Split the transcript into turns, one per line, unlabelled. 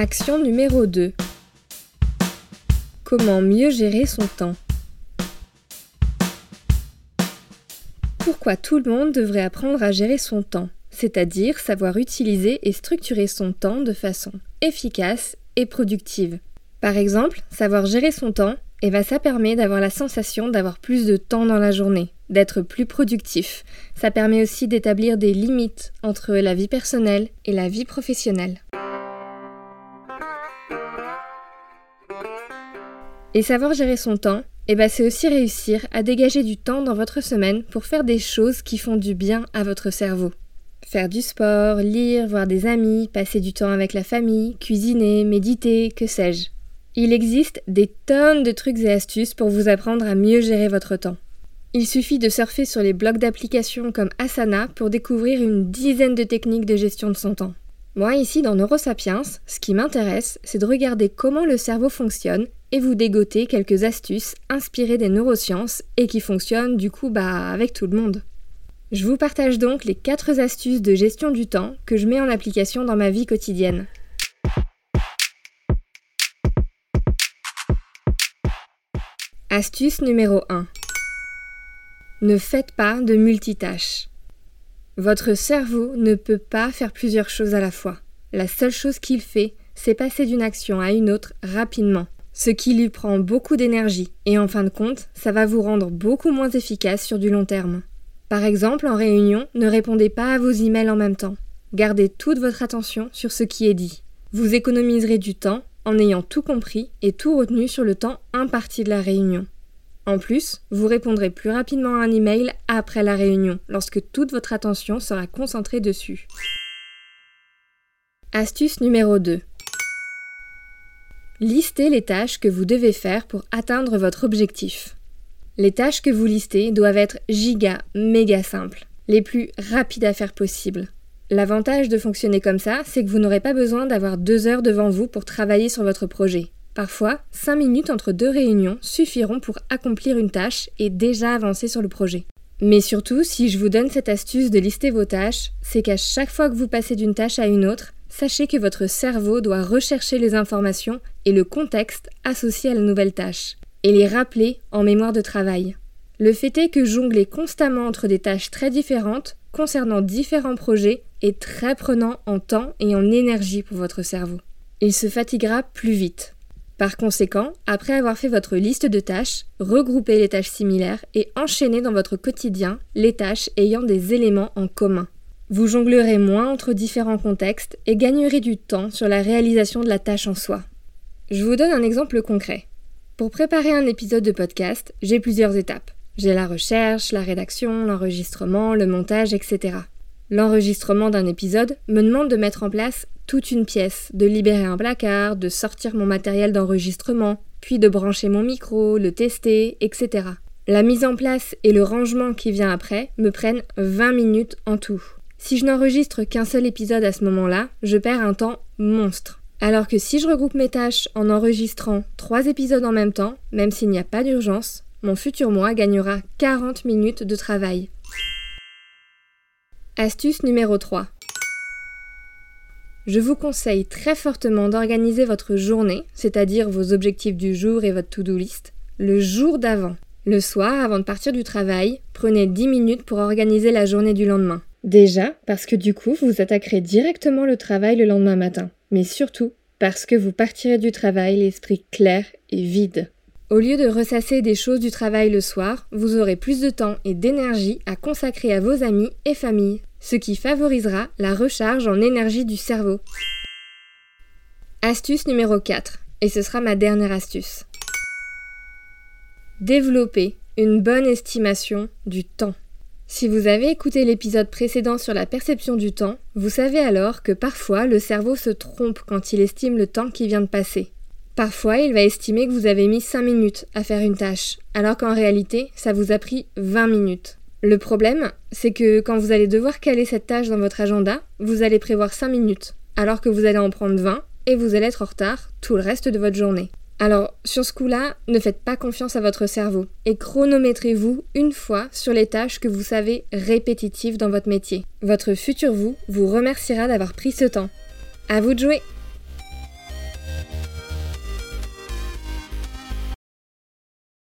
Action numéro 2. Comment mieux gérer son temps? Pourquoi tout le monde devrait apprendre à gérer son temps, c'est-à-dire savoir utiliser et structurer son temps de façon efficace et productive. Par exemple, savoir gérer son temps, et va ça permet d'avoir la sensation d'avoir plus de temps dans la journée, d'être plus productif. Ça permet aussi d'établir des limites entre la vie personnelle et la vie professionnelle. Et savoir gérer son temps, eh ben c'est aussi réussir à dégager du temps dans votre semaine pour faire des choses qui font du bien à votre cerveau. Faire du sport, lire, voir des amis, passer du temps avec la famille, cuisiner, méditer, que sais-je. Il existe des tonnes de trucs et astuces pour vous apprendre à mieux gérer votre temps. Il suffit de surfer sur les blogs d'applications comme Asana pour découvrir une dizaine de techniques de gestion de son temps. Moi, ici dans Neurosapiens, ce qui m'intéresse, c'est de regarder comment le cerveau fonctionne et vous dégoter quelques astuces inspirées des neurosciences et qui fonctionnent du coup bah avec tout le monde. Je vous partage donc les 4 astuces de gestion du temps que je mets en application dans ma vie quotidienne. Astuce numéro 1. Ne faites pas de multitâches. Votre cerveau ne peut pas faire plusieurs choses à la fois. La seule chose qu'il fait, c'est passer d'une action à une autre rapidement ce qui lui prend beaucoup d'énergie et en fin de compte, ça va vous rendre beaucoup moins efficace sur du long terme. Par exemple, en réunion, ne répondez pas à vos emails en même temps. Gardez toute votre attention sur ce qui est dit. Vous économiserez du temps en ayant tout compris et tout retenu sur le temps imparti de la réunion. En plus, vous répondrez plus rapidement à un email après la réunion, lorsque toute votre attention sera concentrée dessus. Astuce numéro 2. Listez les tâches que vous devez faire pour atteindre votre objectif. Les tâches que vous listez doivent être giga, méga simples, les plus rapides à faire possible. L'avantage de fonctionner comme ça, c'est que vous n'aurez pas besoin d'avoir deux heures devant vous pour travailler sur votre projet. Parfois, cinq minutes entre deux réunions suffiront pour accomplir une tâche et déjà avancer sur le projet. Mais surtout, si je vous donne cette astuce de lister vos tâches, c'est qu'à chaque fois que vous passez d'une tâche à une autre, sachez que votre cerveau doit rechercher les informations et le contexte associé à la nouvelle tâche, et les rappeler en mémoire de travail. Le fait est que jongler constamment entre des tâches très différentes, concernant différents projets, est très prenant en temps et en énergie pour votre cerveau. Il se fatiguera plus vite. Par conséquent, après avoir fait votre liste de tâches, regroupez les tâches similaires et enchaînez dans votre quotidien les tâches ayant des éléments en commun. Vous jonglerez moins entre différents contextes et gagnerez du temps sur la réalisation de la tâche en soi. Je vous donne un exemple concret. Pour préparer un épisode de podcast, j'ai plusieurs étapes. J'ai la recherche, la rédaction, l'enregistrement, le montage, etc. L'enregistrement d'un épisode me demande de mettre en place toute une pièce, de libérer un placard, de sortir mon matériel d'enregistrement, puis de brancher mon micro, le tester, etc. La mise en place et le rangement qui vient après me prennent 20 minutes en tout. Si je n'enregistre qu'un seul épisode à ce moment-là, je perds un temps monstre. Alors que si je regroupe mes tâches en enregistrant trois épisodes en même temps, même s'il n'y a pas d'urgence, mon futur moi gagnera 40 minutes de travail. Astuce numéro 3. Je vous conseille très fortement d'organiser votre journée, c'est-à-dire vos objectifs du jour et votre to-do list, le jour d'avant. Le soir, avant de partir du travail, prenez 10 minutes pour organiser la journée du lendemain. Déjà, parce que du coup, vous attaquerez directement le travail le lendemain matin. Mais surtout, parce que vous partirez du travail l'esprit clair et vide. Au lieu de ressasser des choses du travail le soir, vous aurez plus de temps et d'énergie à consacrer à vos amis et familles, ce qui favorisera la recharge en énergie du cerveau. Astuce numéro 4, et ce sera ma dernière astuce. Développer une bonne estimation du temps. Si vous avez écouté l'épisode précédent sur la perception du temps, vous savez alors que parfois le cerveau se trompe quand il estime le temps qui vient de passer. Parfois, il va estimer que vous avez mis 5 minutes à faire une tâche, alors qu'en réalité, ça vous a pris 20 minutes. Le problème, c'est que quand vous allez devoir caler cette tâche dans votre agenda, vous allez prévoir 5 minutes, alors que vous allez en prendre 20 et vous allez être en retard tout le reste de votre journée. Alors, sur ce coup-là, ne faites pas confiance à votre cerveau et chronométrez-vous une fois sur les tâches que vous savez répétitives dans votre métier. Votre futur vous vous remerciera d'avoir pris ce temps. À vous de jouer!